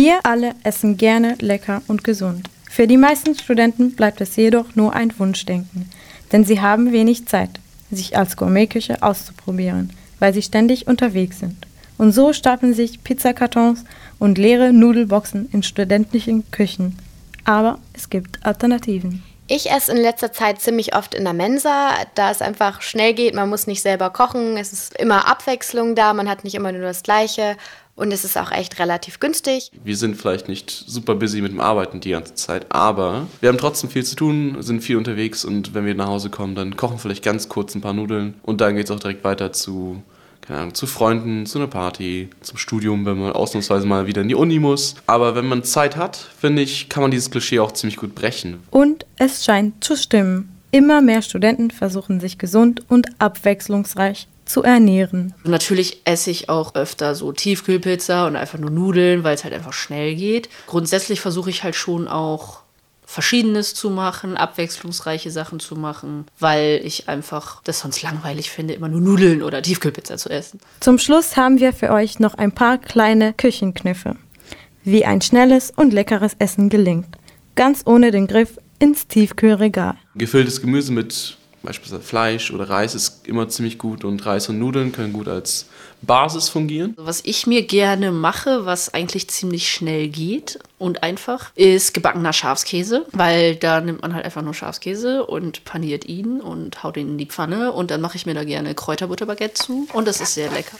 Wir alle essen gerne, lecker und gesund. Für die meisten Studenten bleibt es jedoch nur ein Wunschdenken, denn sie haben wenig Zeit, sich als Gourmetküche auszuprobieren, weil sie ständig unterwegs sind. Und so stapeln sich Pizzakartons und leere Nudelboxen in studentlichen Küchen. Aber es gibt Alternativen. Ich esse in letzter Zeit ziemlich oft in der Mensa, da es einfach schnell geht. Man muss nicht selber kochen. Es ist immer Abwechslung da. Man hat nicht immer nur das Gleiche. Und es ist auch echt relativ günstig. Wir sind vielleicht nicht super busy mit dem Arbeiten die ganze Zeit, aber wir haben trotzdem viel zu tun, sind viel unterwegs und wenn wir nach Hause kommen, dann kochen vielleicht ganz kurz ein paar Nudeln und dann geht es auch direkt weiter zu keine Ahnung, zu Freunden, zu einer Party, zum Studium, wenn man ausnahmsweise mal wieder in die Uni muss. Aber wenn man Zeit hat, finde ich, kann man dieses Klischee auch ziemlich gut brechen. Und es scheint zu stimmen. Immer mehr Studenten versuchen sich gesund und abwechslungsreich zu ernähren. Natürlich esse ich auch öfter so Tiefkühlpizza und einfach nur Nudeln, weil es halt einfach schnell geht. Grundsätzlich versuche ich halt schon auch Verschiedenes zu machen, abwechslungsreiche Sachen zu machen, weil ich einfach das sonst langweilig finde, immer nur Nudeln oder Tiefkühlpizza zu essen. Zum Schluss haben wir für euch noch ein paar kleine Küchenkniffe, wie ein schnelles und leckeres Essen gelingt, ganz ohne den Griff ins Tiefkühlregal. Gefülltes Gemüse mit beispielsweise Fleisch oder Reis ist immer ziemlich gut und Reis und Nudeln können gut als Basis fungieren. Was ich mir gerne mache, was eigentlich ziemlich schnell geht und einfach, ist gebackener Schafskäse, weil da nimmt man halt einfach nur Schafskäse und paniert ihn und haut ihn in die Pfanne und dann mache ich mir da gerne Kräuterbutterbaguette zu und das ist sehr lecker.